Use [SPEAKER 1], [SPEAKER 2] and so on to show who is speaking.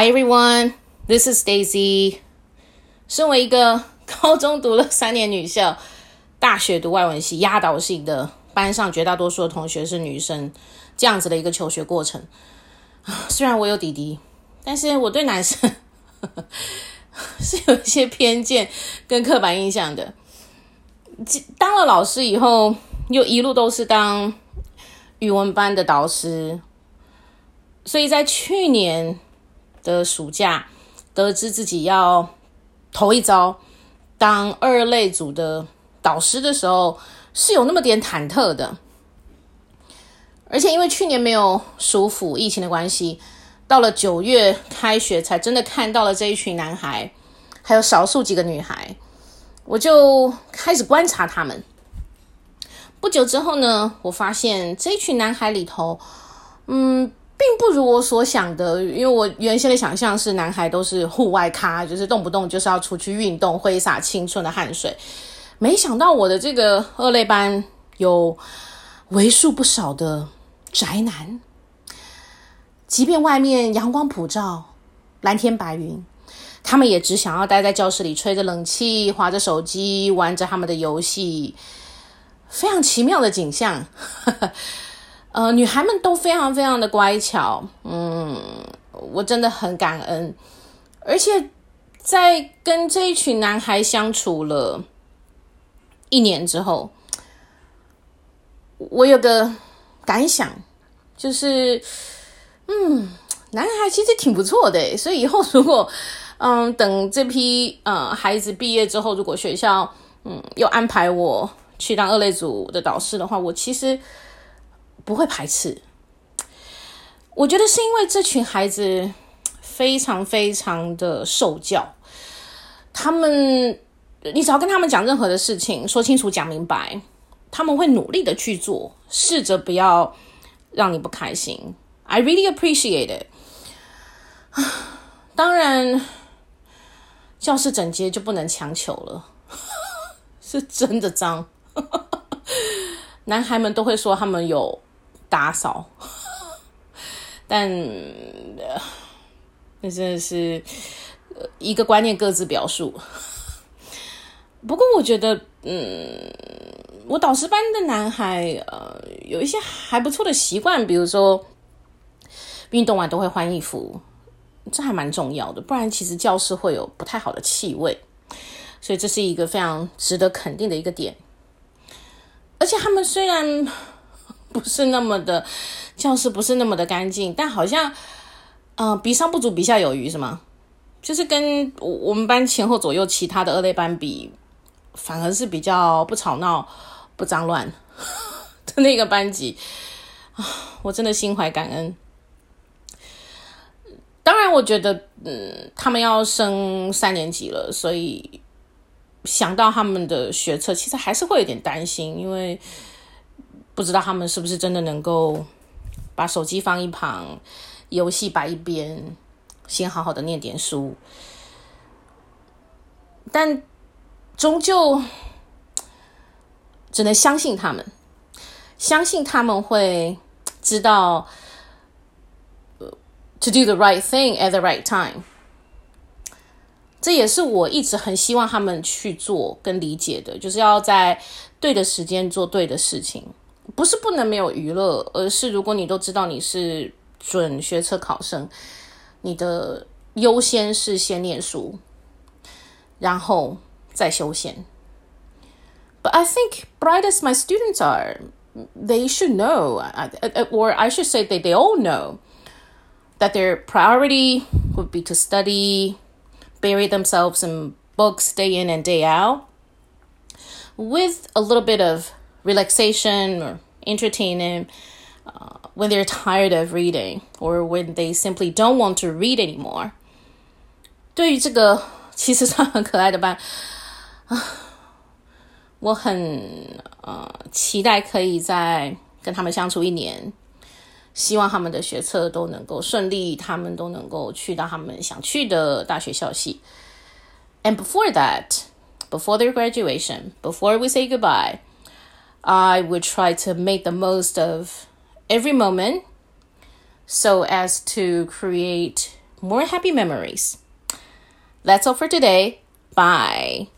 [SPEAKER 1] Hi everyone, this is Daisy 身为一个高中读了三年女校，大学读外文系，压倒性的班上绝大多数的同学是女生，这样子的一个求学过程。虽然我有弟弟，但是我对男生 是有一些偏见跟刻板印象的。当了老师以后，又一路都是当语文班的导师，所以在去年的暑假，得知自己要头一遭当二类组的导师的时候，是有那么点忐忑的。而且因为去年没有暑辅，疫情的关系，到了九月开学才真的看到了这一群男孩，还有少数几个女孩，我就开始观察他们。不久之后呢，我发现这一群男孩里头，嗯，并不如我所想的。因为我原先的想象是男孩都是户外咖，就是动不动就是要出去运动，挥洒青春的汗水。没想到我的这个二类班有为数不少的宅男，即便外面阳光普照，蓝天白云，他们也只想要待在教室里，吹着冷气，划着手机，玩着他们的游戏。非常奇妙的景象，呃，女孩们都非常非常的乖巧，嗯，我真的很感恩。而且在跟这一群男孩相处了一年之后，我有个感想，就是，嗯，男孩其实挺不错的，所以以后如果，嗯，等这批呃孩子毕业之后，如果学校嗯又安排我。去当二类组的导师的话，我其实不会排斥。我觉得是因为这群孩子非常非常的受教，他们你只要跟他们讲任何的事情，说清楚讲明白，他们会努力的去做，试着不要让你不开心。I really appreciate it。当然，教室整洁就不能强求了，是真的脏。男孩们都会说他们有打扫，但那真的是一个观念各自表述。不过我觉得，嗯，我导师班的男孩，呃，有一些还不错的习惯，比如说运动完都会换衣服，这还蛮重要的。不然其实教室会有不太好的气味，所以这是一个非常值得肯定的一个点。而且他们虽然不是那么的教室不是那么的干净，但好像，呃，比上不足，比下有余，是吗？就是跟我我们班前后左右其他的二类班比，反而是比较不吵闹、不脏乱 的那个班级啊，我真的心怀感恩。当然，我觉得，嗯，他们要升三年级了，所以。想到他们的学测，其实还是会有点担心，因为不知道他们是不是真的能够把手机放一旁，游戏摆一边，先好好的念点书。但终究只能相信他们，相信他们会知道，to do the right thing at the right time。这也是我一直很希望他们去做跟理解的，就是要在对的时间做对的事情，不是不能没有娱乐，而是如果你都知道你是准学测考生，你的优先是先念书，然后再休闲。But I think bright as my students are, they should know, or I should say that they all know that their priority would be to study. bury themselves in books day in and day out with a little bit of relaxation or entertainment uh, when they're tired of reading or when they simply don't want to read anymore. 对于这个其实他很可爱的班啊，我很呃期待可以再跟他们相处一年。希望他们的学测都能够顺利，他们都能够去到他们想去的大学校系。And before that, before their graduation, before we say goodbye, I would try to make the most of every moment so as to create more happy memories. That's all for today. Bye.